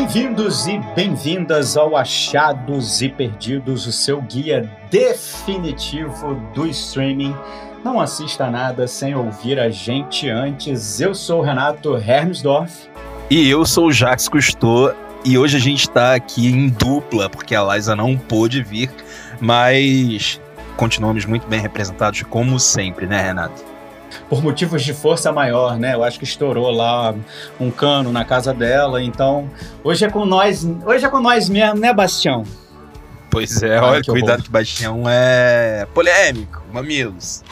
Bem-vindos e bem-vindas ao Achados e Perdidos, o seu guia definitivo do streaming. Não assista nada sem ouvir a gente antes. Eu sou o Renato Hermsdorf. E eu sou o Jax Cousteau. E hoje a gente está aqui em dupla, porque a Liza não pôde vir, mas continuamos muito bem representados, como sempre, né, Renato? Por motivos de força maior, né? Eu acho que estourou lá um cano na casa dela, então hoje é com nós, hoje é com nós mesmo, né, Bastião? Pois é, olha, que cuidado que Bastião é polêmico, mamilos.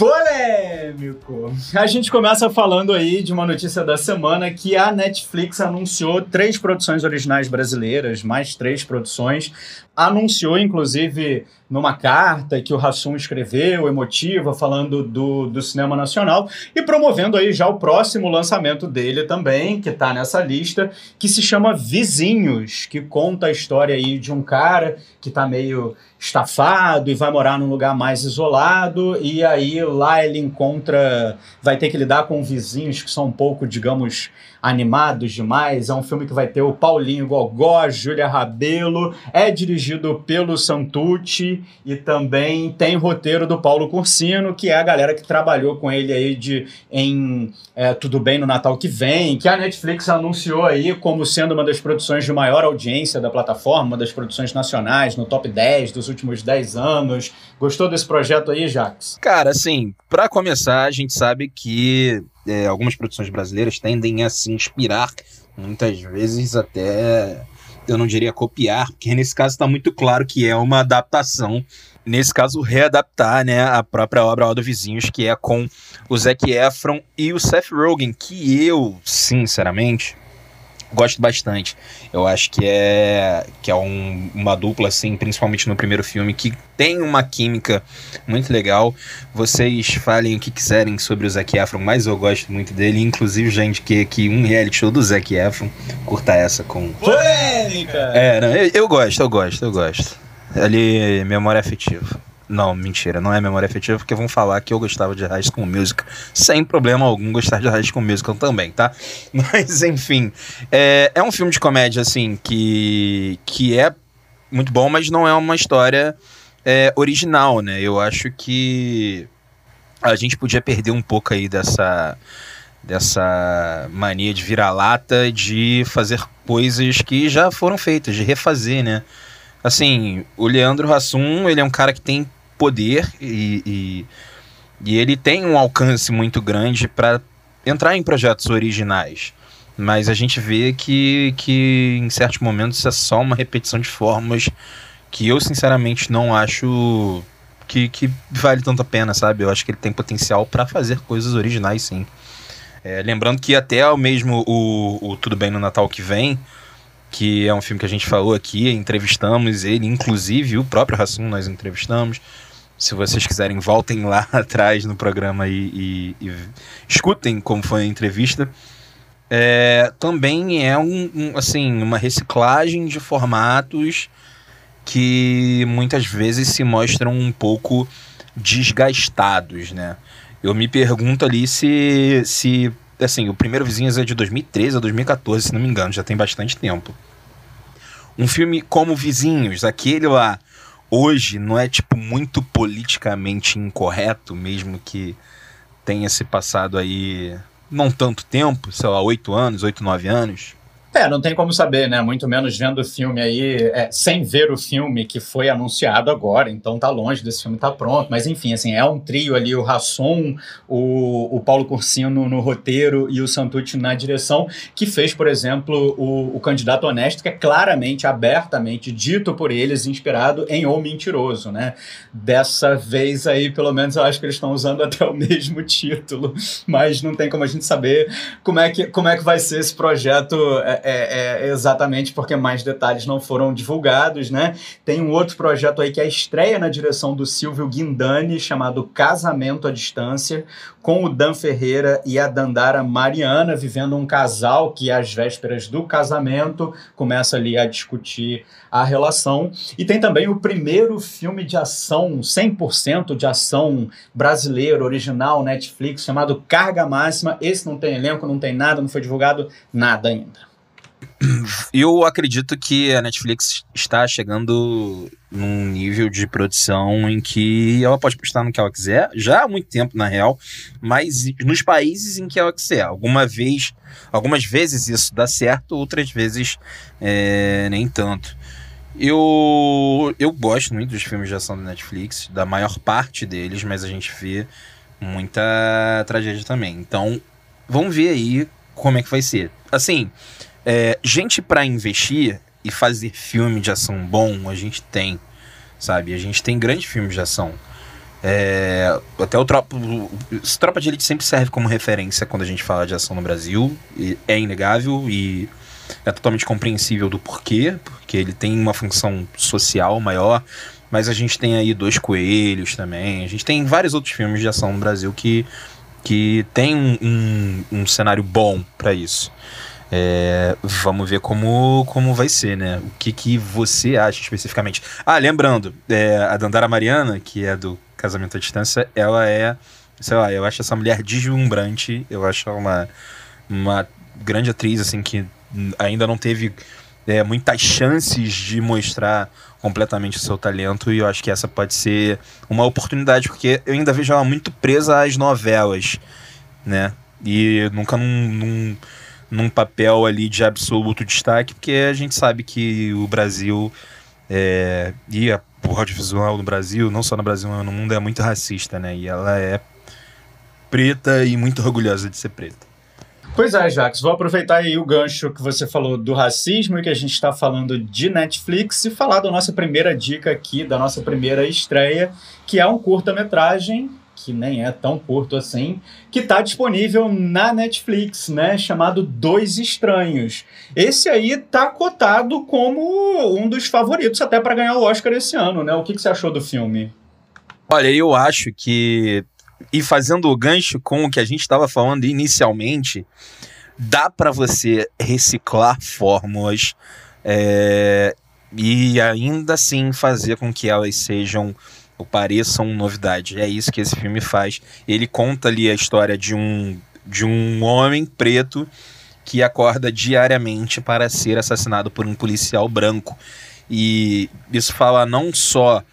Polêmico! A gente começa falando aí de uma notícia da semana que a Netflix anunciou três produções originais brasileiras, mais três produções. Anunciou, inclusive, numa carta que o Rassum escreveu, emotiva, falando do, do cinema nacional e promovendo aí já o próximo lançamento dele também, que está nessa lista, que se chama Vizinhos, que conta a história aí de um cara que está meio estafado e vai morar num lugar mais isolado e aí lá ele encontra vai ter que lidar com vizinhos que são um pouco digamos animados demais é um filme que vai ter o Paulinho Gogó Júlia Rabelo é dirigido pelo Santucci e também tem roteiro do Paulo Cursino que é a galera que trabalhou com ele aí de em é, Tudo Bem no Natal que vem que a Netflix anunciou aí como sendo uma das produções de maior audiência da plataforma uma das produções nacionais no top 10 dos últimos 10 anos. Gostou desse projeto aí, Jax? Cara, assim, para começar, a gente sabe que é, algumas produções brasileiras tendem a se inspirar, muitas vezes até, eu não diria copiar, porque nesse caso está muito claro que é uma adaptação. Nesse caso, readaptar né, a própria obra Aldo Vizinhos, que é com o Zac Efron e o Seth Rogen, que eu, sinceramente, gosto bastante. Eu acho que é que é um, uma dupla assim, principalmente no primeiro filme, que tem uma química muito legal. Vocês falem o que quiserem sobre o Zac Efron, mas eu gosto muito dele. Inclusive já indiquei aqui um reality show do Zac Efron. Curta essa com polêmica. É, não, eu, eu gosto, eu gosto, eu gosto. Ali memória afetiva. Não, mentira, não é memória afetiva, porque vão falar que eu gostava de High School Musical. Sem problema algum gostar de High School Musical também, tá? Mas, enfim, é, é um filme de comédia, assim, que, que é muito bom, mas não é uma história é, original, né? Eu acho que a gente podia perder um pouco aí dessa dessa mania de virar lata de fazer coisas que já foram feitas, de refazer, né? Assim, o Leandro Hassum, ele é um cara que tem poder e, e, e ele tem um alcance muito grande para entrar em projetos originais. Mas a gente vê que, que em certos momentos é só uma repetição de formas que eu sinceramente não acho que, que vale tanto a pena, sabe? Eu acho que ele tem potencial para fazer coisas originais, sim. É, lembrando que até o mesmo o, o Tudo Bem no Natal que vem, que é um filme que a gente falou aqui, entrevistamos ele, inclusive o próprio Rassum nós entrevistamos. Se vocês quiserem, voltem lá atrás no programa e, e, e escutem como foi a entrevista. É, também é um, um, assim, uma reciclagem de formatos que muitas vezes se mostram um pouco desgastados, né? Eu me pergunto ali se, se assim, o primeiro Vizinhos é de 2013 a 2014, se não me engano, já tem bastante tempo. Um filme como Vizinhos, aquele lá hoje não é tipo muito politicamente incorreto, mesmo que tenha se passado aí não tanto tempo, sei lá, oito anos, oito, nove anos. É, não tem como saber, né? Muito menos vendo o filme aí, é, sem ver o filme que foi anunciado agora, então tá longe desse filme tá pronto. Mas enfim, assim, é um trio ali, o Rasson, o, o Paulo Cursino no roteiro e o Santucci na direção, que fez, por exemplo, o, o Candidato Honesto, que é claramente, abertamente dito por eles, inspirado em O Mentiroso, né? Dessa vez aí, pelo menos, eu acho que eles estão usando até o mesmo título, mas não tem como a gente saber como é que, como é que vai ser esse projeto. É, é, é, exatamente porque mais detalhes não foram divulgados, né? Tem um outro projeto aí que é a estreia na direção do Silvio Guindani, chamado Casamento à Distância, com o Dan Ferreira e a Dandara Mariana, vivendo um casal que, às vésperas do casamento, começa ali a discutir a relação. E tem também o primeiro filme de ação, 100% de ação brasileiro, original, Netflix, chamado Carga Máxima. Esse não tem elenco, não tem nada, não foi divulgado nada ainda. Eu acredito que a Netflix está chegando num nível de produção em que ela pode postar no que ela quiser, já há muito tempo na real, mas nos países em que ela quiser. Alguma vez, algumas vezes isso dá certo, outras vezes é, nem tanto. Eu, eu gosto muito dos filmes de ação da Netflix, da maior parte deles, mas a gente vê muita tragédia também. Então, vamos ver aí como é que vai ser. Assim, é, gente para investir e fazer filme de ação bom, a gente tem, sabe? A gente tem grandes filmes de ação. É, até o Tropa, o Tropa de Elite sempre serve como referência quando a gente fala de ação no Brasil. é inegável e é totalmente compreensível do porquê, porque ele tem uma função social maior. Mas a gente tem aí Dois Coelhos também. A gente tem vários outros filmes de ação no Brasil que, que tem um, um, um cenário bom para isso. É, vamos ver como, como vai ser, né? O que, que você acha especificamente. Ah, lembrando, é, a Dandara Mariana, que é do Casamento à Distância, ela é, sei lá, eu acho essa mulher deslumbrante, eu acho ela uma, uma grande atriz, assim, que ainda não teve é, muitas chances de mostrar completamente o seu talento e eu acho que essa pode ser uma oportunidade, porque eu ainda vejo ela muito presa às novelas, né? E nunca num, num num papel ali de absoluto destaque, porque a gente sabe que o Brasil é, e a, o audiovisual no Brasil, não só no Brasil, mas no mundo, é muito racista, né? E ela é preta e muito orgulhosa de ser preta. Pois é, Jax, vou aproveitar aí o gancho que você falou do racismo e que a gente está falando de Netflix e falar da nossa primeira dica aqui, da nossa primeira estreia, que é um curta-metragem que nem é tão curto assim, que está disponível na Netflix, né? Chamado Dois Estranhos. Esse aí tá cotado como um dos favoritos até para ganhar o Oscar esse ano, né? O que, que você achou do filme? Olha, eu acho que e fazendo o gancho com o que a gente estava falando inicialmente, dá para você reciclar fórmulas é, e ainda assim fazer com que elas sejam pareçam novidade. É isso que esse filme faz. Ele conta ali a história de um, de um homem preto que acorda diariamente para ser assassinado por um policial branco. E isso fala não só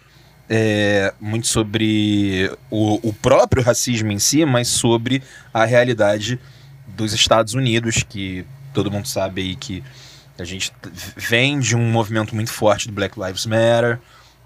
é, muito sobre o, o próprio racismo em si, mas sobre a realidade dos Estados Unidos, que todo mundo sabe aí que a gente vem de um movimento muito forte do Black Lives Matter,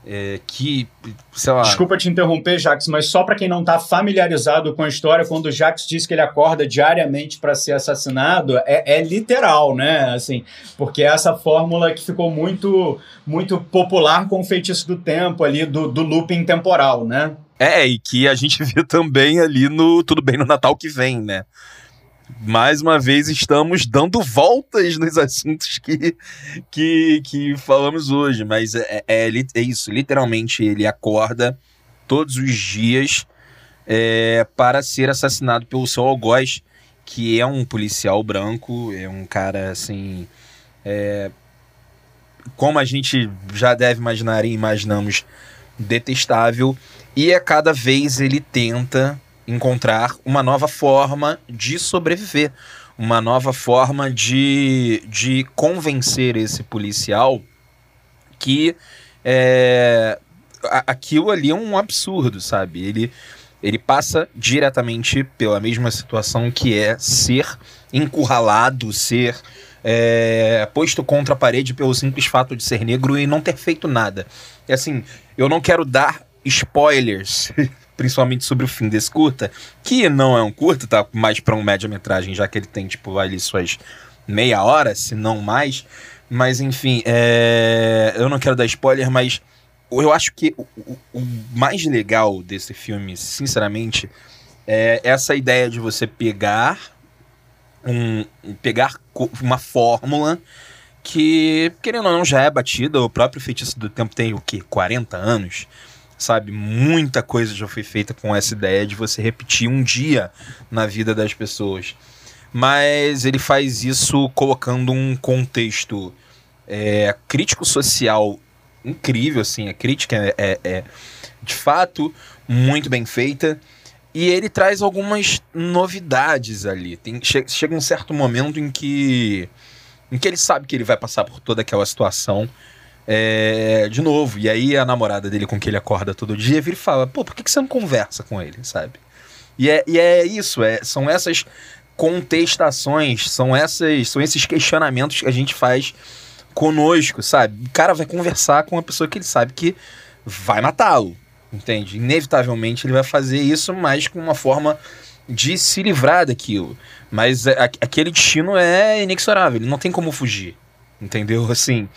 é, que, sei lá. Desculpa te interromper, Jax, mas só para quem não está familiarizado com a história, quando o Jax diz que ele acorda diariamente para ser assassinado, é, é, literal, né? Assim, porque é essa fórmula que ficou muito, muito popular com o feitiço do tempo ali, do, do looping temporal, né? É, e que a gente viu também ali no Tudo Bem no Natal que vem, né? Mais uma vez estamos dando voltas nos assuntos que, que, que falamos hoje, mas é, é, é isso, literalmente ele acorda todos os dias é, para ser assassinado pelo seu algoz, que é um policial branco, é um cara assim. É, como a gente já deve imaginar e imaginamos, detestável, e a cada vez ele tenta encontrar uma nova forma de sobreviver, uma nova forma de, de convencer esse policial que é, aquilo ali é um absurdo, sabe? Ele, ele passa diretamente pela mesma situação que é ser encurralado, ser é, posto contra a parede pelo simples fato de ser negro e não ter feito nada. E assim, eu não quero dar spoilers principalmente sobre o fim desse curta, que não é um curta, tá mais para um média-metragem, já que ele tem, tipo, ali suas meia hora, se não mais. Mas, enfim, é... eu não quero dar spoiler, mas eu acho que o, o, o mais legal desse filme, sinceramente, é essa ideia de você pegar um pegar uma fórmula que, querendo ou não, já é batida. O próprio Feitiço do Tempo tem o quê? 40 anos? Sabe? Muita coisa já foi feita com essa ideia de você repetir um dia na vida das pessoas. Mas ele faz isso colocando um contexto é, crítico social incrível, assim. A crítica é, é, é de fato muito bem feita. E ele traz algumas novidades ali. Tem, che chega um certo momento em que em que ele sabe que ele vai passar por toda aquela situação é, de novo. E aí a namorada dele com que ele acorda todo dia vira e fala: pô, por que, que você não conversa com ele, sabe? E é, e é isso, é, são essas contestações, são, essas, são esses questionamentos que a gente faz conosco, sabe? O cara vai conversar com uma pessoa que ele sabe que vai matá-lo, entende? Inevitavelmente ele vai fazer isso, mas com uma forma de se livrar daquilo. Mas é, aquele destino é inexorável, ele não tem como fugir, entendeu? Assim,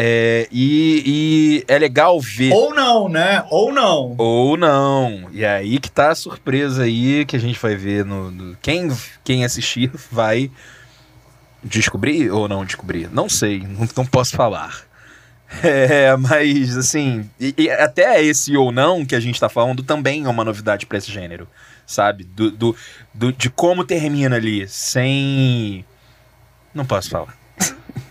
é, e, e, é legal ver. Ou não, né? Ou não. Ou não. E aí que tá a surpresa aí que a gente vai ver no. no quem, quem assistir vai descobrir ou não descobrir? Não sei, não, não posso falar. É, mas assim, e, e até esse ou não que a gente tá falando também é uma novidade para esse gênero, sabe? Do, do, do, de como termina ali, sem. Não posso falar.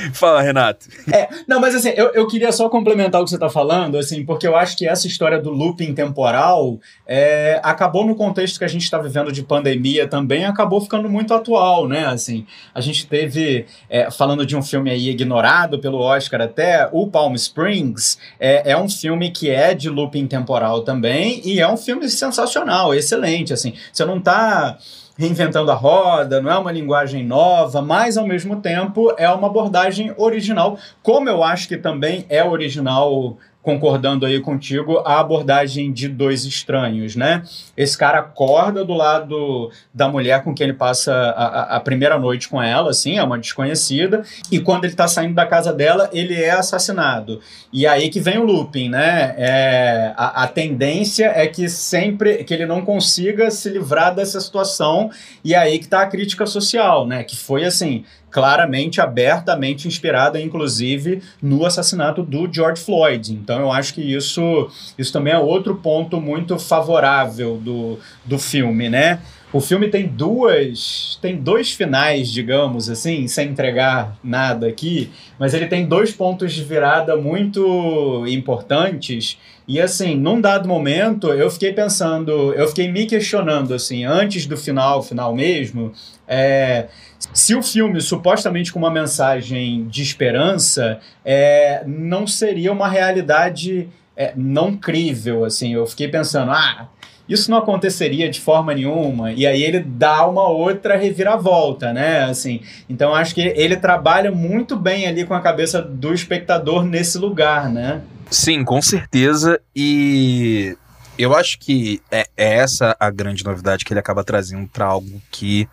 Fala, Renato. É, não, mas assim, eu, eu queria só complementar o que você está falando, assim, porque eu acho que essa história do looping temporal é, acabou no contexto que a gente está vivendo de pandemia também, acabou ficando muito atual, né? Assim, a gente teve, é, falando de um filme aí ignorado pelo Oscar até, o Palm Springs, é, é um filme que é de looping temporal também, e é um filme sensacional, excelente, assim, você não está reinventando a roda, não é uma linguagem nova, mas ao mesmo tempo é uma abordagem original, como eu acho que também é original concordando aí contigo, a abordagem de dois estranhos, né? Esse cara acorda do lado da mulher com quem ele passa a, a primeira noite com ela, assim, é uma desconhecida, e quando ele tá saindo da casa dela, ele é assassinado. E aí que vem o looping, né? É, a, a tendência é que sempre, que ele não consiga se livrar dessa situação, e aí que tá a crítica social, né? Que foi assim, claramente, abertamente inspirada, inclusive, no assassinato do George Floyd. Então, eu acho que isso, isso também é outro ponto muito favorável do, do filme, né? O filme tem duas. tem dois finais, digamos assim, sem entregar nada aqui, mas ele tem dois pontos de virada muito importantes. E assim, num dado momento, eu fiquei pensando, eu fiquei me questionando, assim, antes do final, final mesmo, é, se o filme, supostamente com uma mensagem de esperança, é, não seria uma realidade é, não crível, assim. Eu fiquei pensando, ah, isso não aconteceria de forma nenhuma. E aí ele dá uma outra reviravolta, né? Assim, então acho que ele trabalha muito bem ali com a cabeça do espectador nesse lugar, né? Sim, com certeza. E eu acho que é, é essa a grande novidade que ele acaba trazendo para algo que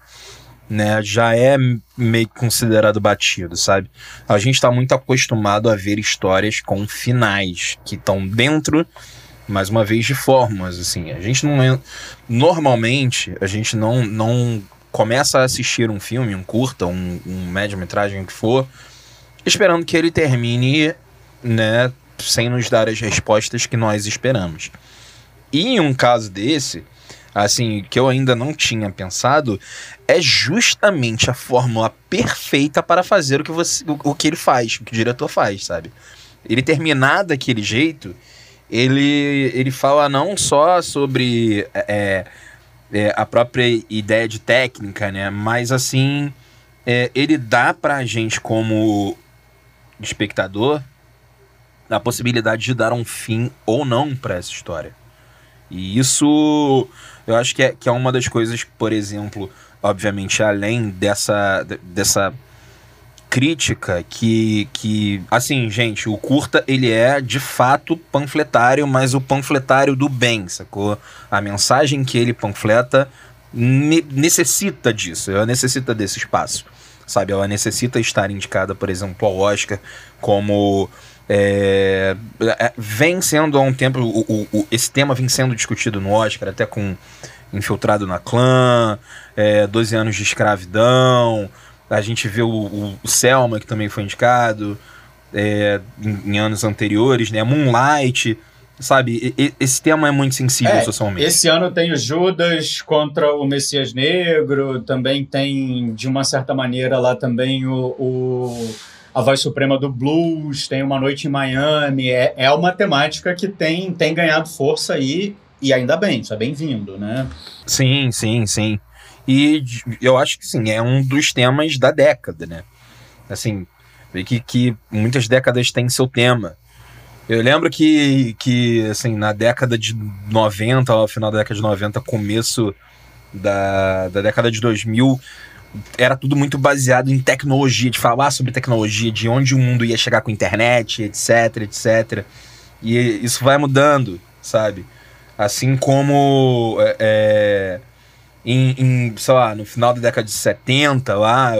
né, já é meio considerado batido, sabe? A gente está muito acostumado a ver histórias com finais que estão dentro, mais uma vez, de formas, assim. A gente não é, normalmente a gente não não começa a assistir um filme, um curta, um, um média-metragem, o que for, esperando que ele termine, né, sem nos dar as respostas que nós esperamos. E em um caso desse, assim, que eu ainda não tinha pensado, é justamente a fórmula perfeita para fazer o que, você, o, o que ele faz, o que o diretor faz, sabe? Ele terminar daquele jeito, ele, ele fala não só sobre é, é, a própria ideia de técnica, né? Mas assim, é, ele dá pra gente como espectador a possibilidade de dar um fim ou não para essa história. E isso eu acho que é, que é uma das coisas, por exemplo, obviamente, além dessa, dessa crítica que, que, assim, gente, o curta, ele é, de fato, panfletário, mas o panfletário do bem, sacou? A mensagem que ele panfleta ne necessita disso, ela necessita desse espaço, sabe? Ela necessita estar indicada, por exemplo, ao Oscar como... É, é, vem sendo há um tempo, o, o, esse tema vem sendo discutido no Oscar, até com Infiltrado na Clã, é, 12 anos de escravidão, a gente vê o, o, o Selma, que também foi indicado é, em, em, anos anteriores, né? Moonlight, sabe? E, esse tema é muito sensível é, socialmente. Esse ano tem o Judas contra o Messias Negro, também tem, de uma certa maneira, lá também o, o a voz suprema do blues, tem uma noite em Miami, é, é uma temática que tem, tem ganhado força aí, e ainda bem, isso é bem-vindo, né? Sim, sim, sim. E eu acho que sim, é um dos temas da década, né? Assim, que, que muitas décadas têm seu tema. Eu lembro que, que assim, na década de 90, ao final da década de 90, começo da, da década de 2000, era tudo muito baseado em tecnologia, de falar sobre tecnologia, de onde o mundo ia chegar com a internet, etc, etc. E isso vai mudando, sabe? Assim como é, é em, em, sei lá, no final da década de 70, lá,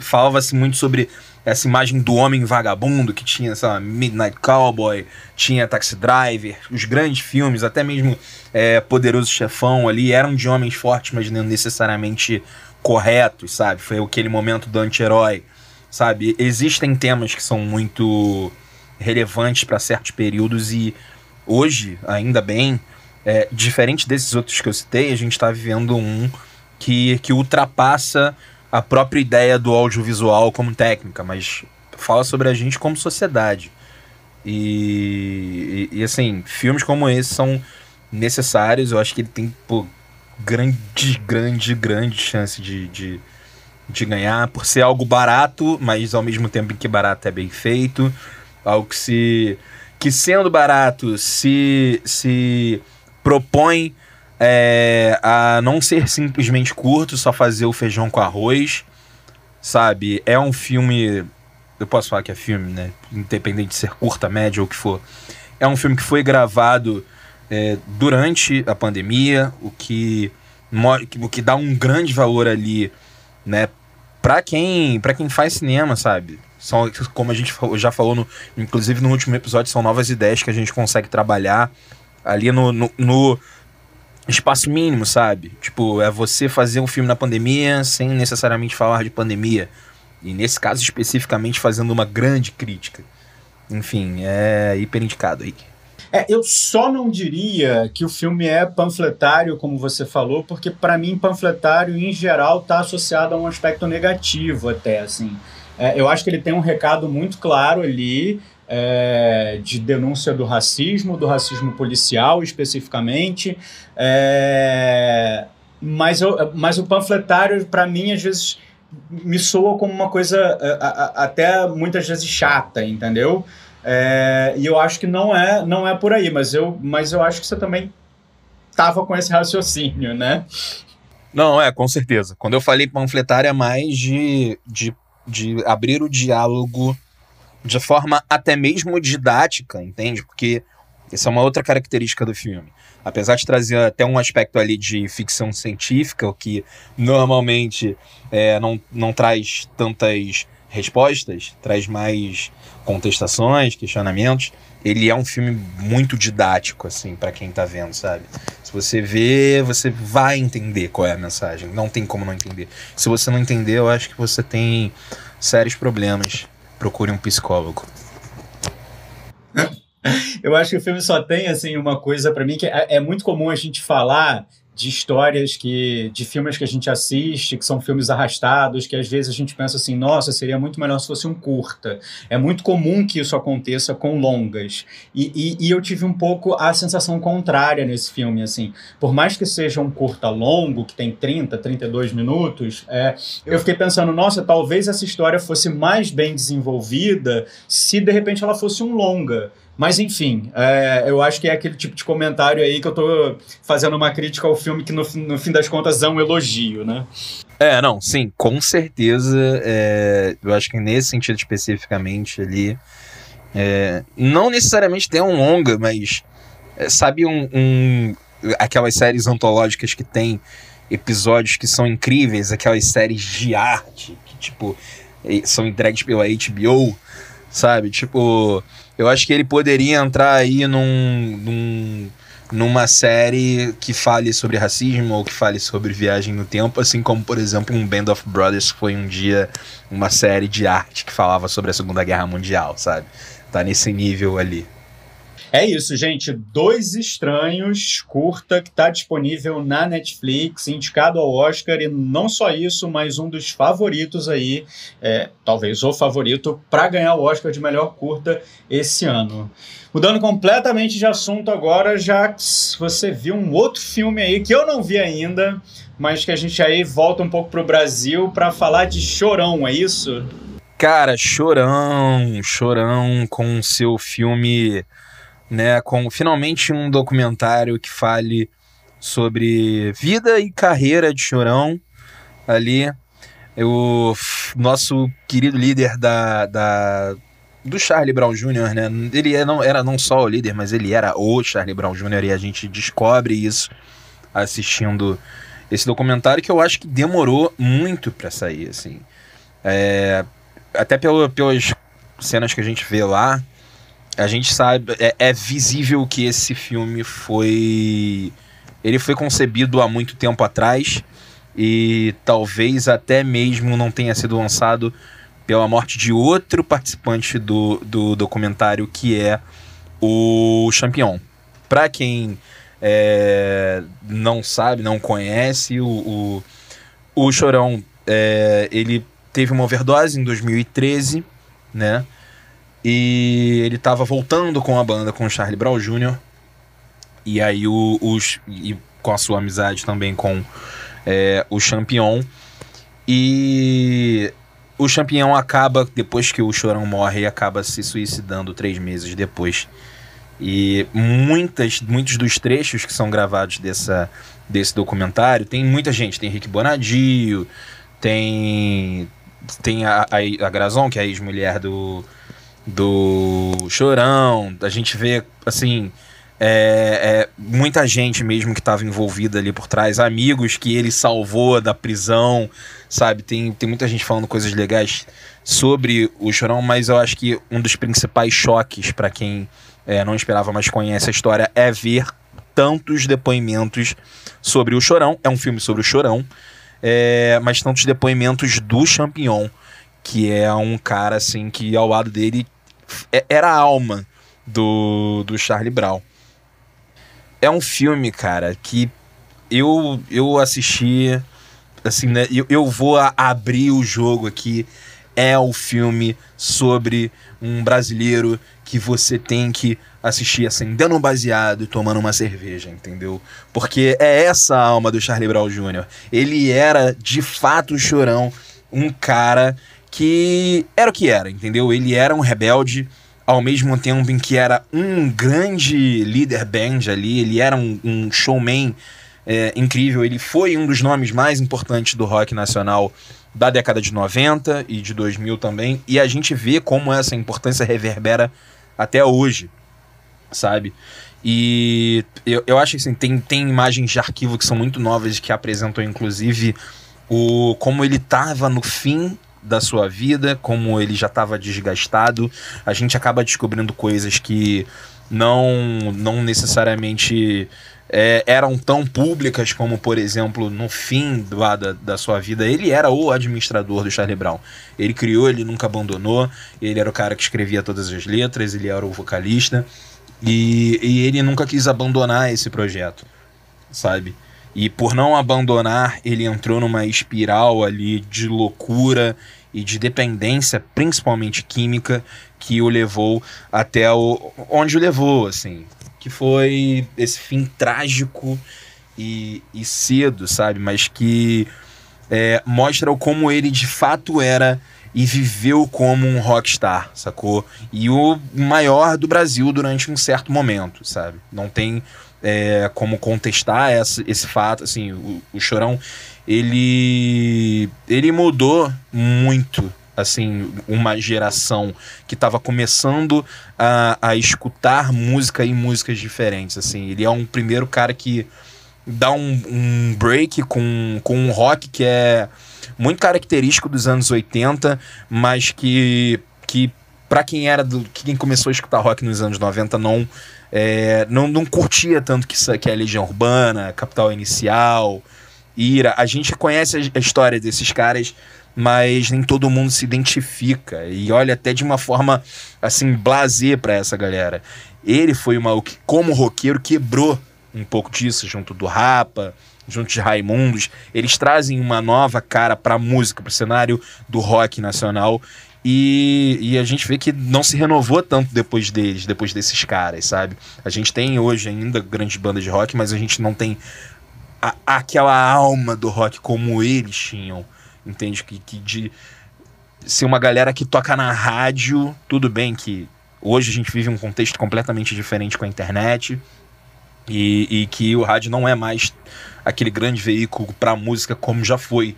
falava-se muito sobre essa imagem do homem vagabundo que tinha, sei lá, Midnight Cowboy, tinha Taxi Driver, os grandes filmes, até mesmo é, Poderoso Chefão ali, eram de homens fortes, mas não necessariamente corretos, sabe? Foi aquele momento do anti-herói, sabe? Existem temas que são muito relevantes para certos períodos e hoje, ainda bem, é, diferente desses outros que eu citei, a gente está vivendo um que, que ultrapassa a própria ideia do audiovisual como técnica, mas fala sobre a gente como sociedade. E, e, e assim, filmes como esse são necessários. Eu acho que ele tem pô, grande, grande, grande chance de, de, de ganhar por ser algo barato, mas ao mesmo tempo em que barato é bem feito. Algo que se. que sendo barato se. se propõe é, a não ser simplesmente curto, só fazer o feijão com arroz, sabe? É um filme. Eu posso falar que é filme, né? Independente de ser curta, média ou o que for. É um filme que foi gravado é, durante a pandemia, o que, o que dá um grande valor ali, né? Pra quem, quem faz cinema, sabe? São, como a gente já falou, no, inclusive no último episódio, são novas ideias que a gente consegue trabalhar ali no, no, no espaço mínimo, sabe? Tipo, é você fazer um filme na pandemia sem necessariamente falar de pandemia. E nesse caso, especificamente, fazendo uma grande crítica. Enfim, é hiper indicado aí. É, eu só não diria que o filme é panfletário, como você falou, porque para mim panfletário em geral está associado a um aspecto negativo até, assim. É, eu acho que ele tem um recado muito claro ali é, de denúncia do racismo, do racismo policial especificamente. É, mas, eu, mas o panfletário, para mim, às vezes me soa como uma coisa é, a, a, até muitas vezes chata, entendeu? É, e eu acho que não é, não é por aí, mas eu, mas eu acho que você também tava com esse raciocínio, né? Não, é, com certeza. Quando eu falei panfletário é mais de, de, de abrir o diálogo de forma até mesmo didática, entende? Porque essa é uma outra característica do filme. Apesar de trazer até um aspecto ali de ficção científica, o que normalmente é, não, não traz tantas respostas, traz mais contestações, questionamentos. Ele é um filme muito didático, assim, para quem tá vendo, sabe? Se você vê, você vai entender qual é a mensagem. Não tem como não entender. Se você não entender, eu acho que você tem sérios problemas procure um psicólogo. Eu acho que o filme só tem assim uma coisa para mim que é, é, muito comum a gente falar de histórias que de filmes que a gente assiste, que são filmes arrastados, que às vezes a gente pensa assim, nossa, seria muito melhor se fosse um curta. É muito comum que isso aconteça com longas. E, e, e eu tive um pouco a sensação contrária nesse filme, assim. Por mais que seja um curta longo, que tem 30, 32 minutos, é, eu fiquei pensando, nossa, talvez essa história fosse mais bem desenvolvida se de repente ela fosse um longa. Mas enfim, é, eu acho que é aquele tipo de comentário aí que eu tô fazendo uma crítica ao filme que no, no fim das contas é um elogio, né? É, não, sim, com certeza. É, eu acho que nesse sentido especificamente ali. É, não necessariamente tem um longa, mas é, sabe um, um, aquelas séries antológicas que tem episódios que são incríveis, aquelas séries de arte que tipo são entregues pela HBO, sabe? Tipo, eu acho que ele poderia entrar aí num, num, numa série que fale sobre racismo ou que fale sobre viagem no tempo, assim como, por exemplo, um Band of Brothers foi um dia uma série de arte que falava sobre a Segunda Guerra Mundial, sabe? Tá nesse nível ali. É isso, gente. Dois Estranhos, curta, que está disponível na Netflix, indicado ao Oscar, e não só isso, mas um dos favoritos aí, é, talvez o favorito, para ganhar o Oscar de melhor curta esse ano. Mudando completamente de assunto agora, já você viu um outro filme aí que eu não vi ainda, mas que a gente aí volta um pouco para o Brasil para falar de Chorão, é isso? Cara, chorão, chorão com seu filme, né, com finalmente um documentário que fale sobre vida e carreira de Chorão ali. O nosso querido líder da, da do Charlie Brown Jr., né? Ele é, não, era não só o líder, mas ele era o Charlie Brown Jr. e a gente descobre isso assistindo esse documentário que eu acho que demorou muito para sair, assim. É, até pelo, pelas cenas que a gente vê lá, a gente sabe, é, é, visível que esse filme foi. Ele foi concebido há muito tempo atrás e talvez até mesmo não tenha sido lançado pela morte de outro participante do, do documentário que é o Champion. Para quem é, não sabe, não conhece, o, o, o Chorão é, ele teve uma overdose em 2013, né? E ele tava voltando com a banda com o Charlie Brown Jr. E aí o, os, e com a sua amizade também com é, o Champion. E o Champion acaba, depois que o Chorão morre, acaba se suicidando três meses depois. E muitas, muitos dos trechos que são gravados dessa, desse documentário, tem muita gente, tem Rick Bonadio, tem tem a, a, a Grazon, que é a ex-mulher do, do Chorão. A gente vê, assim, é, é, muita gente mesmo que estava envolvida ali por trás, amigos que ele salvou da prisão, sabe? Tem, tem muita gente falando coisas legais sobre o Chorão, mas eu acho que um dos principais choques para quem é, não esperava, mas conhece a história, é ver tantos depoimentos sobre o Chorão. É um filme sobre o Chorão é, mas tantos depoimentos do Champignon, que é um cara assim que ao lado dele era a alma do, do Charlie Brown. É um filme, cara, que eu, eu assisti, assim, né, eu, eu vou abrir o jogo aqui. É o filme sobre um brasileiro que você tem que assistir acendendo um baseado e tomando uma cerveja, entendeu? Porque é essa a alma do Charlie Brown Jr. Ele era, de fato, chorão, um cara que era o que era, entendeu? Ele era um rebelde, ao mesmo tempo em que era um grande líder band ali, ele era um, um showman é, incrível, ele foi um dos nomes mais importantes do rock nacional da década de 90 e de 2000 também, e a gente vê como essa importância reverbera até hoje sabe? E eu, eu acho que assim, tem, tem imagens de arquivo que são muito novas que apresentam, inclusive, o como ele estava no fim da sua vida, como ele já estava desgastado. A gente acaba descobrindo coisas que não, não necessariamente é, eram tão públicas como, por exemplo, no fim da, da sua vida, ele era o administrador do Charlie Brown. Ele criou, ele nunca abandonou, ele era o cara que escrevia todas as letras, ele era o vocalista. E, e ele nunca quis abandonar esse projeto, sabe? E por não abandonar, ele entrou numa espiral ali de loucura e de dependência, principalmente química, que o levou até o, onde o levou, assim. Que foi esse fim trágico e, e cedo, sabe? Mas que é, mostra como ele de fato era e viveu como um rockstar, sacou? E o maior do Brasil durante um certo momento, sabe? Não tem é, como contestar esse, esse fato, assim, o, o Chorão, ele, ele mudou muito assim, uma geração que estava começando a, a escutar música e músicas diferentes, assim. Ele é um primeiro cara que dá um, um break com, com um rock que é muito característico dos anos 80, mas que, que para quem era do quem começou a escutar rock nos anos 90 não é, não, não curtia tanto que, que é Legião Urbana, Capital Inicial, Ira. A gente conhece a, a história desses caras, mas nem todo mundo se identifica e olha até de uma forma assim blazer para essa galera. Ele foi uma que como roqueiro quebrou um pouco disso junto do Rapa, junto de Raimundos, eles trazem uma nova cara para a música, para o cenário do rock nacional. E, e, a gente vê que não se renovou tanto depois deles, depois desses caras, sabe? A gente tem hoje ainda grandes bandas de rock, mas a gente não tem a, aquela alma do rock como eles tinham, entende? Que, que de, ser uma galera que toca na rádio, tudo bem que hoje a gente vive um contexto completamente diferente com a internet e, e que o rádio não é mais aquele grande veículo para música como já foi.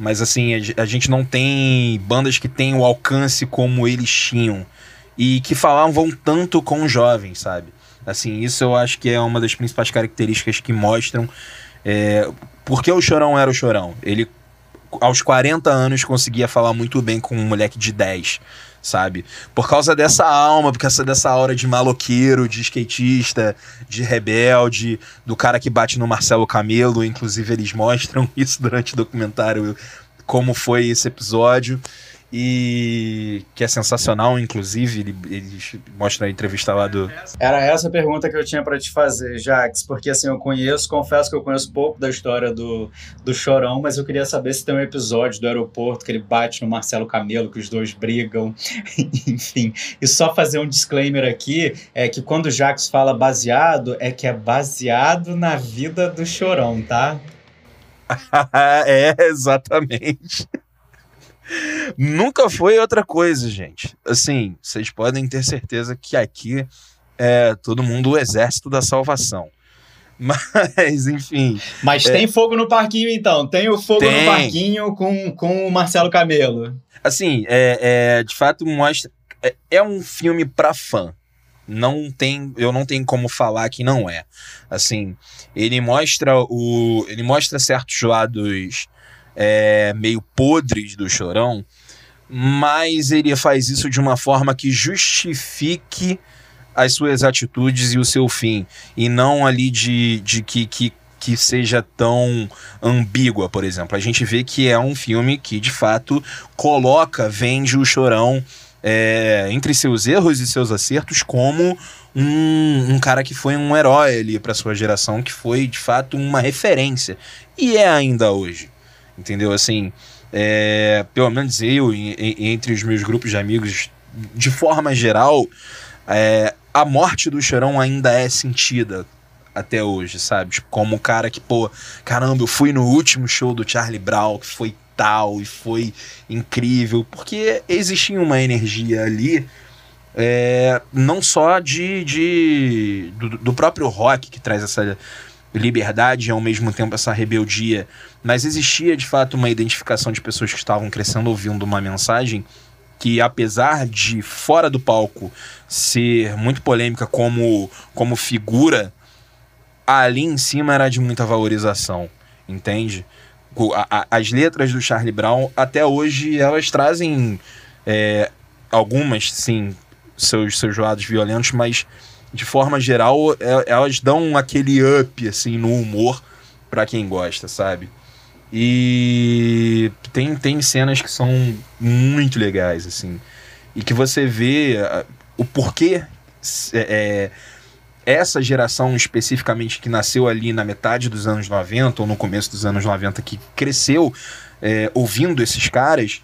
Mas assim, a, a gente não tem bandas que têm o alcance como eles tinham e que falavam tanto com jovens, sabe? Assim, isso eu acho que é uma das principais características que mostram é, porque o Chorão era o Chorão. Ele, aos 40 anos, conseguia falar muito bem com um moleque de 10 sabe? Por causa dessa alma, por causa dessa aura de maloqueiro, de skatista, de rebelde, do cara que bate no Marcelo Camelo, inclusive eles mostram isso durante o documentário como foi esse episódio e que é sensacional, inclusive, ele, ele mostra a entrevista lá do... Era essa a pergunta que eu tinha para te fazer, Jax, porque assim, eu conheço, confesso que eu conheço pouco da história do, do Chorão, mas eu queria saber se tem um episódio do aeroporto que ele bate no Marcelo Camelo, que os dois brigam, enfim. E só fazer um disclaimer aqui, é que quando o Jax fala baseado, é que é baseado na vida do Chorão, tá? é, exatamente. Nunca foi outra coisa, gente. Assim, vocês podem ter certeza que aqui é todo mundo o exército da salvação. Mas, enfim. Mas é... tem fogo no parquinho, então. Tem o fogo tem. no parquinho com, com o Marcelo Camelo. Assim, é, é de fato mostra. É, é um filme pra fã. Não tem, eu não tenho como falar que não é. Assim, ele mostra o, ele mostra certos lados é, meio podres do Chorão, mas ele faz isso de uma forma que justifique as suas atitudes e o seu fim, e não ali de, de que, que, que seja tão ambígua, por exemplo. A gente vê que é um filme que, de fato, coloca, vende o Chorão é, entre seus erros e seus acertos como um, um cara que foi um herói ali para sua geração, que foi, de fato, uma referência. E é ainda hoje entendeu? Assim, é, pelo menos eu, em, em, entre os meus grupos de amigos, de forma geral, é, a morte do Chorão ainda é sentida até hoje, sabe? Tipo, como o cara que, pô, caramba, eu fui no último show do Charlie Brown, que foi tal e foi incrível, porque existia uma energia ali. É, não só de, de do, do próprio rock que traz essa liberdade e ao mesmo tempo essa rebeldia, mas existia de fato uma identificação de pessoas que estavam crescendo ouvindo uma mensagem que apesar de fora do palco ser muito polêmica como como figura, ali em cima era de muita valorização, entende? as letras do Charlie Brown até hoje elas trazem é, algumas sim seus seus lados violentos, mas de forma geral, é, elas dão aquele up, assim, no humor para quem gosta, sabe? E tem, tem cenas que são muito legais, assim. E que você vê o porquê é, é, essa geração especificamente que nasceu ali na metade dos anos 90 ou no começo dos anos 90, que cresceu é, ouvindo esses caras,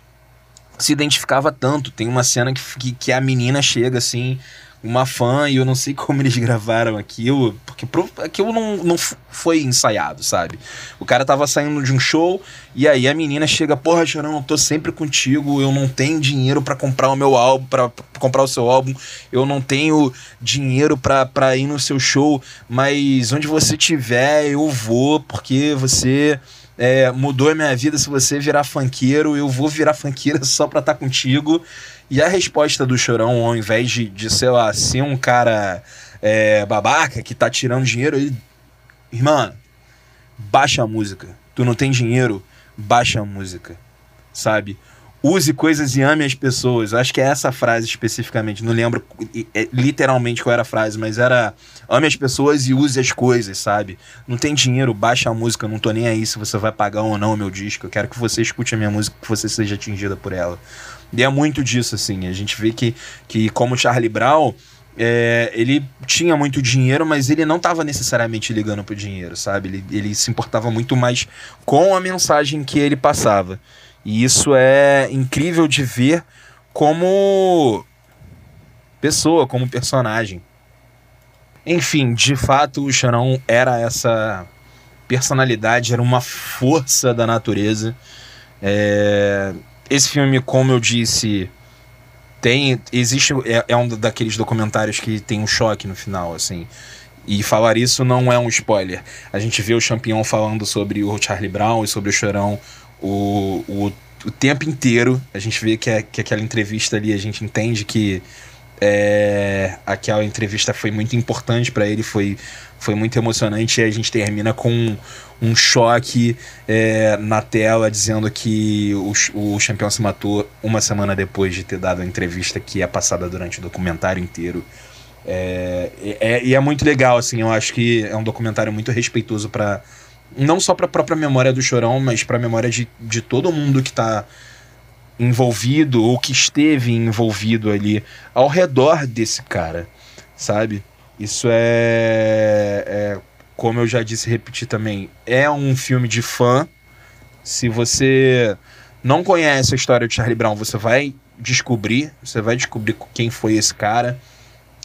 se identificava tanto. Tem uma cena que, que, que a menina chega assim uma fã e eu não sei como eles gravaram aquilo, porque aquilo não, não foi ensaiado, sabe? O cara tava saindo de um show e aí a menina chega, porra, Chorão, eu tô sempre contigo, eu não tenho dinheiro para comprar o meu álbum, para comprar o seu álbum, eu não tenho dinheiro para ir no seu show, mas onde você tiver eu vou, porque você é, mudou a minha vida, se você virar funkeiro, eu vou virar funkeira só pra estar tá contigo. E a resposta do Chorão, ao invés de, de sei lá, ser um cara é, babaca que tá tirando dinheiro, ele. Irmã, baixa a música. Tu não tem dinheiro, baixa a música. Sabe? Use coisas e ame as pessoas. Acho que é essa frase especificamente. Não lembro literalmente qual era a frase, mas era ame as pessoas e use as coisas, sabe? Não tem dinheiro, baixa a música. Não tô nem aí se você vai pagar ou não o meu disco. Eu quero que você escute a minha música, que você seja atingida por ela. E é muito disso, assim. A gente vê que, que como Charlie Brown, é, ele tinha muito dinheiro, mas ele não estava necessariamente ligando pro dinheiro, sabe? Ele, ele se importava muito mais com a mensagem que ele passava. E isso é incrível de ver como pessoa, como personagem. Enfim, de fato, o Xarão era essa personalidade, era uma força da natureza. É, esse filme, como eu disse, tem. Existe. É, é, um daqueles documentários que tem um choque no final, assim. E falar isso não é um spoiler. A gente vê o Champion falando sobre o Charlie Brown e sobre o Chorão o, o, o tempo inteiro. A gente vê que, é, que aquela entrevista ali, a gente entende que é, aquela entrevista foi muito importante para ele, foi, foi muito emocionante. E a gente termina com um choque é, na tela dizendo que o, o campeão se matou uma semana depois de ter dado a entrevista que é passada durante o documentário inteiro. É, é, e é muito legal, assim, eu acho que é um documentário muito respeitoso para não só para a própria memória do Chorão, mas para a memória de, de todo mundo que está envolvido ou que esteve envolvido ali ao redor desse cara, sabe? Isso é, é como eu já disse, repetir também, é um filme de fã. Se você não conhece a história de Charlie Brown, você vai descobrir, você vai descobrir quem foi esse cara,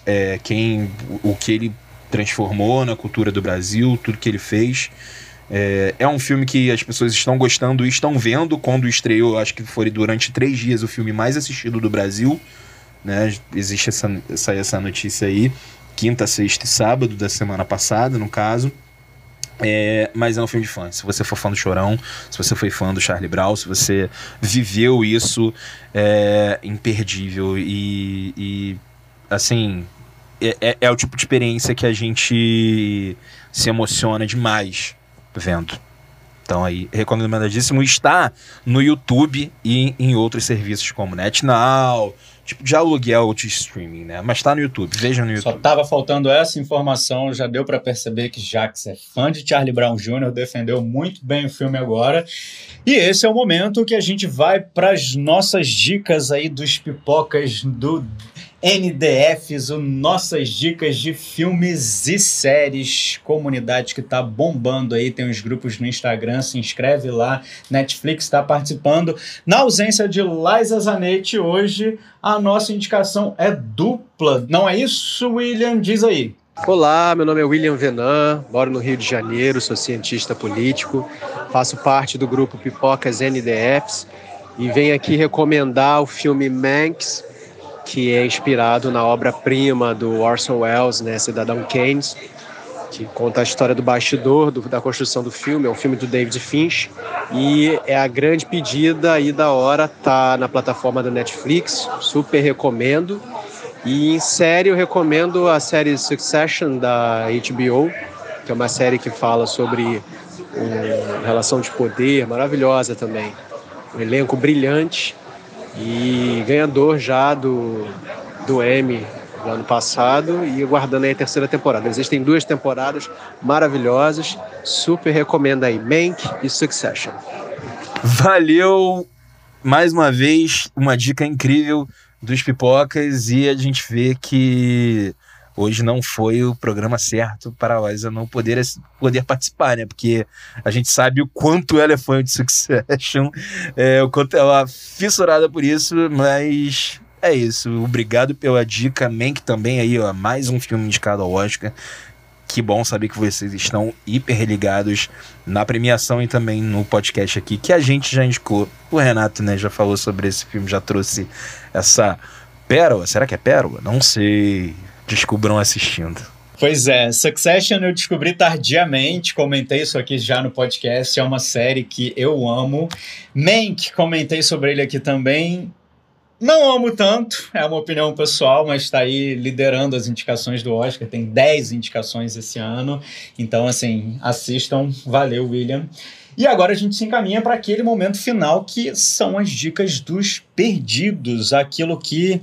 é, quem, o que ele transformou na cultura do Brasil, tudo que ele fez. É, é, um filme que as pessoas estão gostando e estão vendo quando estreou, acho que foi durante três dias o filme mais assistido do Brasil. Né? Existe essa, essa, essa notícia aí quinta, sexta e sábado da semana passada, no caso. É, mas é um filme de fã. Se você for fã do Chorão, se você foi fã do Charlie Brown, se você viveu isso, é imperdível. E, e assim, é, é, é o tipo de experiência que a gente se emociona demais vendo. Então aí, recomendadíssimo. Está no YouTube e em outros serviços como NetNow, tipo de aluguel de streaming, né? Mas tá no YouTube, veja no YouTube. Só tava faltando essa informação, já deu para perceber que Jax é fã de Charlie Brown Jr., defendeu muito bem o filme agora. E esse é o momento que a gente vai para as nossas dicas aí dos pipocas do NDFs, o nossas dicas de filmes e séries, comunidade que tá bombando aí, tem uns grupos no Instagram, se inscreve lá, Netflix está participando. Na ausência de Liza Zanetti hoje, a nossa indicação é dupla. Não é isso, William? Diz aí. Olá, meu nome é William Venan, moro no Rio de Janeiro, sou cientista político, faço parte do grupo Pipocas NDFs e venho aqui recomendar o filme Manx, que é inspirado na obra-prima do Orson Welles, né, Cidadão Keynes, que conta a história do bastidor do, da construção do filme, é um filme do David Finch e é a grande pedida aí da hora, tá na plataforma da Netflix, super recomendo. E em série eu recomendo a série Succession da HBO, que é uma série que fala sobre uma relação de poder maravilhosa também. Um elenco brilhante e ganhador já do, do Emmy do ano passado e aguardando aí a terceira temporada. Existem duas temporadas maravilhosas, super recomendo aí Mank e Succession. Valeu mais uma vez, uma dica incrível dos pipocas e a gente vê que hoje não foi o programa certo para a Liza não poder, poder participar, né? Porque a gente sabe o quanto ela é fã de Succession, é, o quanto ela é fissurada por isso, mas é isso. Obrigado pela dica. Mank também aí, ó. Mais um filme indicado ao Oscar. Que bom saber que vocês estão hiper ligados na premiação e também no podcast aqui, que a gente já indicou. O Renato, né, já falou sobre esse filme, já trouxe essa pérola. Será que é pérola? Não sei. Descubram assistindo. Pois é, Succession eu descobri tardiamente, comentei isso aqui já no podcast, é uma série que eu amo. Mank, comentei sobre ele aqui também, não amo tanto, é uma opinião pessoal, mas está aí liderando as indicações do Oscar. Tem 10 indicações esse ano. Então, assim, assistam. Valeu, William. E agora a gente se encaminha para aquele momento final que são as dicas dos perdidos, aquilo que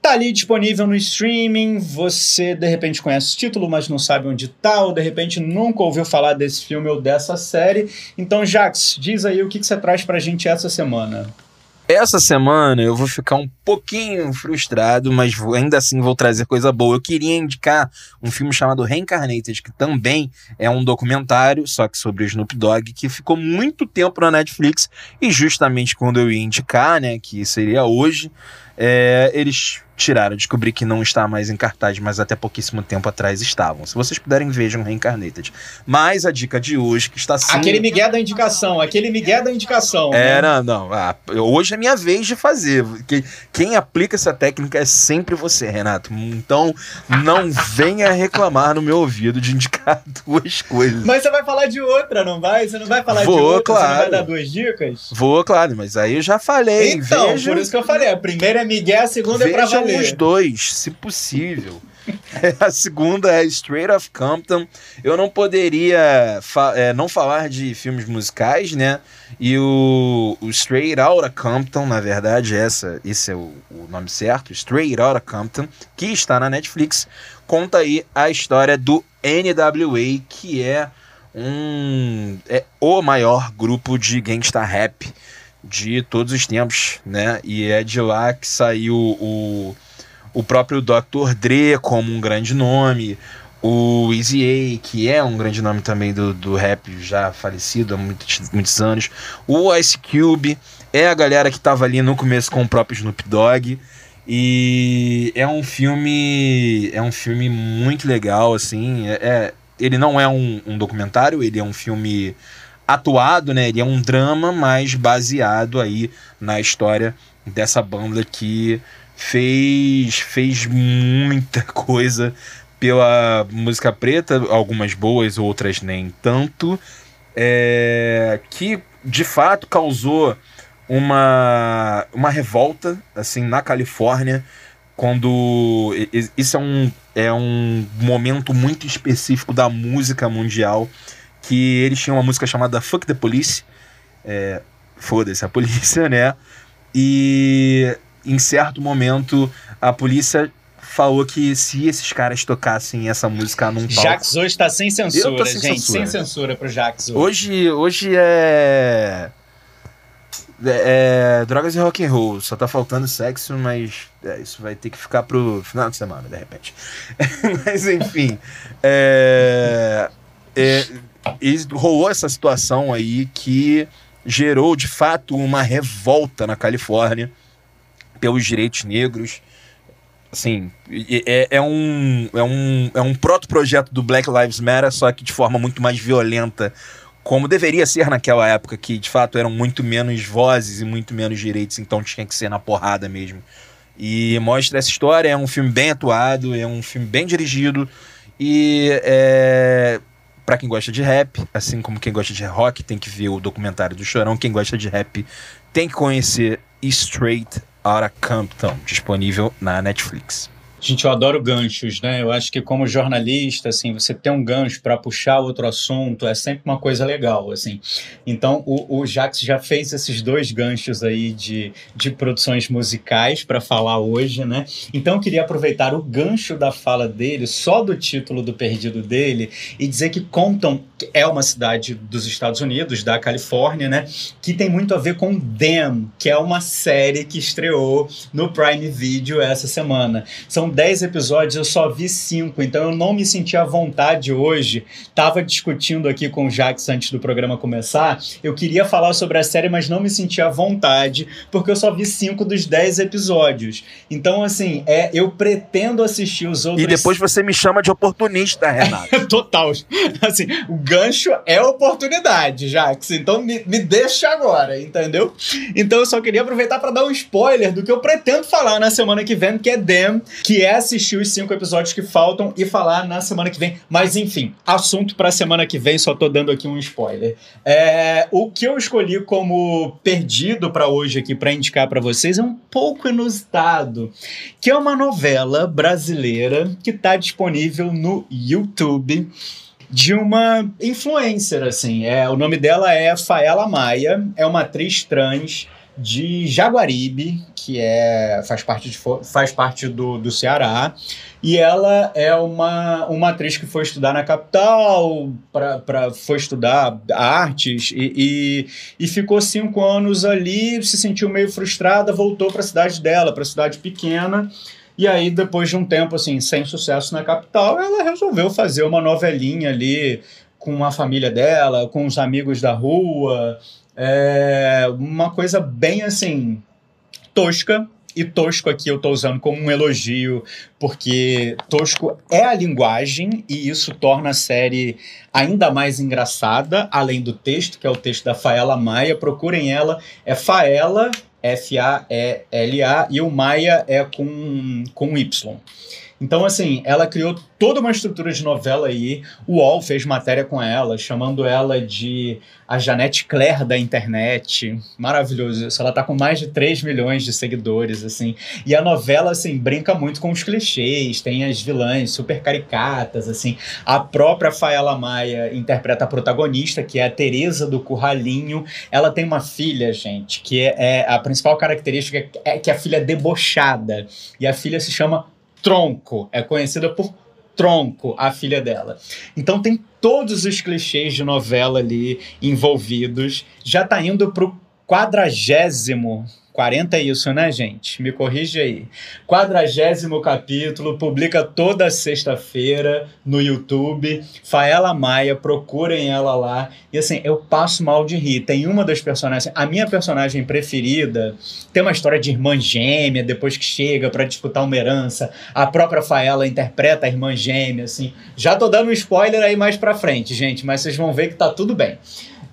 tá ali disponível no streaming, você de repente conhece o título, mas não sabe onde tá, ou de repente nunca ouviu falar desse filme ou dessa série. Então, Jax, diz aí o que, que você traz pra gente essa semana. Essa semana eu vou ficar um pouquinho frustrado, mas vou, ainda assim vou trazer coisa boa. Eu queria indicar um filme chamado Reincarnated, que também é um documentário, só que sobre o Snoop Dogg, que ficou muito tempo na Netflix e justamente quando eu ia indicar, né, que seria hoje, é, eles tiraram, descobri que não está mais em cartaz, mas até pouquíssimo tempo atrás estavam. Se vocês puderem, vejam Reincarnated. Mas a dica de hoje, que está sim... Aquele Miguel da indicação, aquele Miguel da indicação. É, né? não, não. Ah, hoje é minha vez de fazer. Quem aplica essa técnica é sempre você, Renato. Então, não venha reclamar no meu ouvido de indicar duas coisas. Mas você vai falar de outra, não vai? Você não vai falar Vou, de outra? claro. Você não vai dar duas dicas? Vou, claro, mas aí eu já falei. Então, veja, por isso que eu falei. A primeira é Miguel, a segunda é pra vejam valer. os dois, se possível. a segunda é Straight of Compton. Eu não poderia fa é, não falar de filmes musicais, né? E o, o Straight Outta Compton, na verdade, essa, esse é o, o nome certo, Straight Outta Compton, que está na Netflix, conta aí a história do NWA, que é um é o maior grupo de gangsta rap de todos os tempos, né? E é de lá que saiu o, o próprio Dr. Dre como um grande nome, o Easy A, que é um grande nome também do, do rap já falecido há muitos, muitos anos, o Ice Cube, é a galera que tava ali no começo com o próprio Snoop Dogg. E é um filme. É um filme muito legal, assim. É, é- ele não é um, um documentário, ele é um filme atuado, né? Ele é um drama, mas baseado aí na história dessa banda que fez, fez muita coisa pela música preta, algumas boas, outras nem tanto, é, que de fato causou uma, uma revolta assim na Califórnia quando isso é um, é um momento muito específico da música mundial que eles tinham uma música chamada Fuck the Police é, foda-se a polícia né e em certo momento a polícia falou que se esses caras tocassem essa música num palco Jax hoje tá sem censura, sem gente. censura. Sem censura pro Jax hoje. Hoje, hoje é... é. é drogas e rock and roll. Só tá faltando sexo, mas é, isso vai ter que ficar pro final de semana, de repente. mas enfim. É, é, e rolou essa situação aí que gerou de fato uma revolta na Califórnia pelos direitos negros. Assim, é, é um, é um, é um proto-projeto do Black Lives Matter, só que de forma muito mais violenta, como deveria ser naquela época, que de fato eram muito menos vozes e muito menos direitos, então tinha que ser na porrada mesmo. E mostra essa história, é um filme bem atuado, é um filme bem dirigido, e é, para quem gosta de rap, assim como quem gosta de rock, tem que ver o documentário do Chorão, quem gosta de rap tem que conhecer Straight Outta Compton, disponível na Netflix. Gente, eu adoro ganchos, né? Eu acho que como jornalista, assim, você ter um gancho para puxar outro assunto é sempre uma coisa legal, assim. Então, o, o Jax já fez esses dois ganchos aí de, de produções musicais para falar hoje, né? Então, eu queria aproveitar o gancho da fala dele, só do título do perdido dele, e dizer que É uma cidade dos Estados Unidos, da Califórnia, né? Que tem muito a ver com Them, que é uma série que estreou no Prime Video essa semana. São 10 episódios, eu só vi 5, então eu não me senti à vontade hoje. Tava discutindo aqui com o Jax antes do programa começar. Eu queria falar sobre a série, mas não me senti à vontade, porque eu só vi 5 dos 10 episódios. Então, assim, é, eu pretendo assistir os outros. E depois você me chama de oportunista, Renato. Total. Assim, o gancho é oportunidade, Jax. Então me, me deixa agora, entendeu? Então eu só queria aproveitar para dar um spoiler do que eu pretendo falar na semana que vem, que é Dem, que é assistir os cinco episódios que faltam e falar na semana que vem. Mas enfim, assunto pra semana que vem, só tô dando aqui um spoiler. É, o que eu escolhi como perdido para hoje aqui para indicar para vocês é um pouco inusitado, que é uma novela brasileira que tá disponível no YouTube de uma influencer, assim. É, o nome dela é Faela Maia, é uma atriz trans de Jaguaribe, que é, faz parte, de, faz parte do, do Ceará. E ela é uma, uma atriz que foi estudar na capital, pra, pra, foi estudar artes e, e, e ficou cinco anos ali, se sentiu meio frustrada, voltou para a cidade dela, para a cidade pequena. E aí, depois de um tempo assim, sem sucesso na capital, ela resolveu fazer uma novelinha ali com a família dela, com os amigos da rua. É uma coisa bem assim, tosca, e tosco aqui eu estou usando como um elogio, porque tosco é a linguagem e isso torna a série ainda mais engraçada, além do texto, que é o texto da Faela Maia. Procurem ela, é Faela, F-A-E-L-A, e o Maia é com, com Y. Então, assim, ela criou toda uma estrutura de novela aí. O UOL fez matéria com ela, chamando ela de a Janete Claire da internet. Maravilhoso isso. Ela tá com mais de 3 milhões de seguidores, assim. E a novela, assim, brinca muito com os clichês. Tem as vilãs super caricatas, assim. A própria Faela Maia interpreta a protagonista, que é a Teresa do Curralinho. Ela tem uma filha, gente, que é, é a principal característica é que a filha é debochada. E a filha se chama Tronco. É conhecida por Tronco, a filha dela. Então tem todos os clichês de novela ali envolvidos. Já tá indo pro quadragésimo 40 é isso, né, gente? Me corrige aí. Quadragésimo capítulo, publica toda sexta-feira no YouTube. Faela Maia, procurem ela lá. E assim, eu passo mal de rir. Tem uma das personagens, a minha personagem preferida, tem uma história de irmã gêmea, depois que chega para disputar uma herança. A própria Faela interpreta a irmã gêmea, assim. Já tô dando um spoiler aí mais pra frente, gente, mas vocês vão ver que tá tudo bem.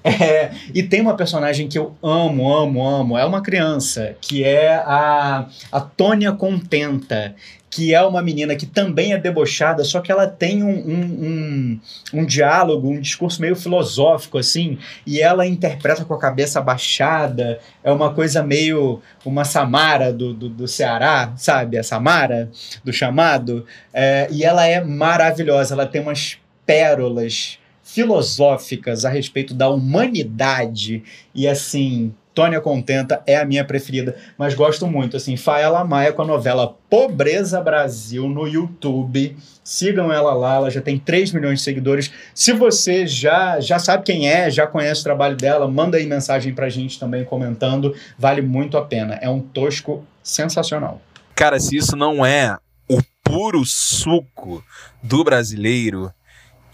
É, e tem uma personagem que eu amo, amo, amo. É uma criança, que é a, a Tônia Contenta, que é uma menina que também é debochada, só que ela tem um, um, um, um, diálogo, um discurso meio filosófico, assim, e ela interpreta com a cabeça baixada, é uma coisa meio uma Samara do, do, do Ceará, sabe? A Samara do chamado. É, e ela é maravilhosa, ela tem umas pérolas filosóficas a respeito da humanidade e assim, Tônia Contenta é a minha preferida, mas gosto muito assim, Faela Maia com a novela Pobreza Brasil no YouTube. Sigam ela lá, ela já tem 3 milhões de seguidores. Se você já já sabe quem é, já conhece o trabalho dela, manda aí mensagem pra gente também comentando, vale muito a pena. É um tosco sensacional. Cara, se isso não é o puro suco do brasileiro,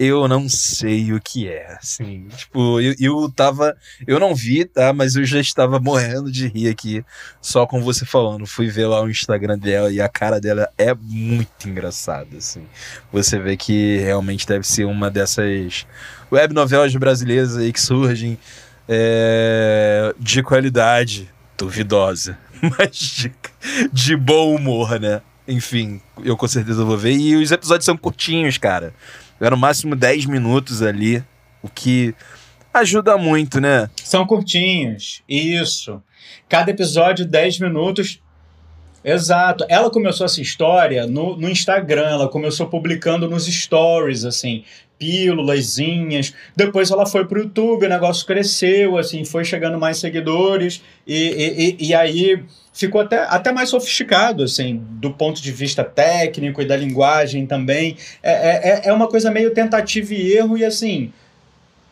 eu não sei o que é, assim, tipo, eu, eu tava, eu não vi, tá, mas eu já estava morrendo de rir aqui, só com você falando, fui ver lá o Instagram dela e a cara dela é muito engraçada, assim, você vê que realmente deve ser uma dessas web novelas brasileiras aí que surgem é, de qualidade duvidosa, mas de, de bom humor, né? Enfim, eu com certeza vou ver. E os episódios são curtinhos, cara. Era no máximo 10 minutos ali, o que ajuda muito, né? São curtinhos, isso. Cada episódio, 10 minutos. Exato. Ela começou essa história no, no Instagram, ela começou publicando nos stories, assim, pílulazinhas. Depois ela foi pro YouTube, o negócio cresceu, assim, foi chegando mais seguidores. E, e, e, aí ficou até, até mais sofisticado, assim, do ponto de vista técnico e da linguagem também. É, é, é, é uma coisa meio tentativa e erro, e assim,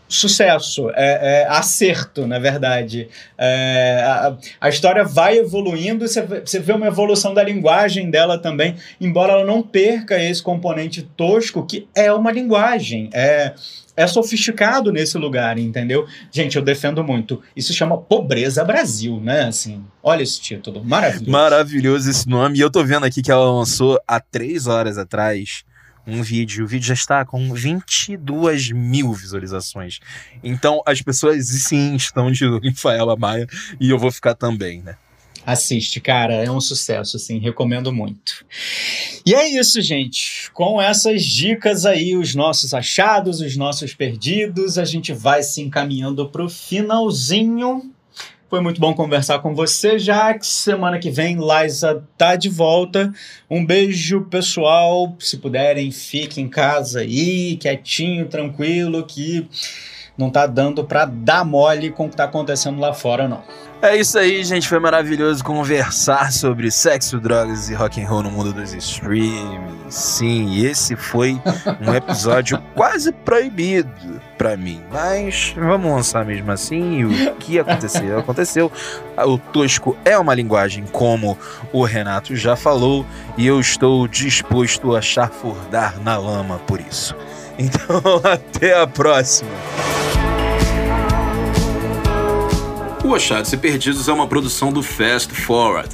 sucesso, é, é, acerto, na verdade. É, a, a, história vai evoluindo, você, você vê uma evolução da linguagem dela também, embora ela não perca esse componente tosco, que é uma linguagem. É, é sofisticado nesse lugar, entendeu? Gente, eu defendo muito. Isso chama Pobreza Brasil, né? Assim, olha esse título, maravilhoso. Maravilhoso esse nome. E eu tô vendo aqui que ela lançou há três horas atrás um vídeo. O vídeo já está com 22 mil visualizações. Então as pessoas sim estão de Rafaela Maia e eu vou ficar também, né? Assiste, cara, é um sucesso, assim, recomendo muito. E é isso, gente. Com essas dicas aí, os nossos achados, os nossos perdidos, a gente vai se encaminhando para o finalzinho. Foi muito bom conversar com você, Jax. Semana que vem, Liza tá de volta. Um beijo, pessoal. Se puderem, fiquem em casa aí, quietinho, tranquilo, que não tá dando para dar mole com o que tá acontecendo lá fora, não. É isso aí, gente. Foi maravilhoso conversar sobre sexo, drogas e rock and roll no mundo dos streams. Sim, esse foi um episódio quase proibido para mim. Mas vamos lançar mesmo assim. O que aconteceu? Aconteceu. O tosco é uma linguagem, como o Renato já falou, e eu estou disposto a chafurdar na lama por isso. Então, até a próxima. O Achados e Perdidos é uma produção do Fast Forward.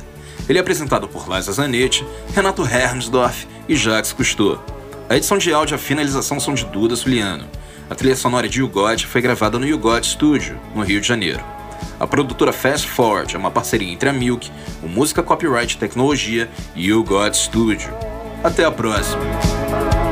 Ele é apresentado por Liza Zanetti, Renato Hermsdorf e Jacques Cousteau. A edição de áudio e a finalização são de Duda Suliano. A trilha sonora de YouGod foi gravada no YouGod Studio, no Rio de Janeiro. A produtora Fast Forward é uma parceria entre a Milk, o Música Copyright Tecnologia e o YouGod Studio. Até a próxima!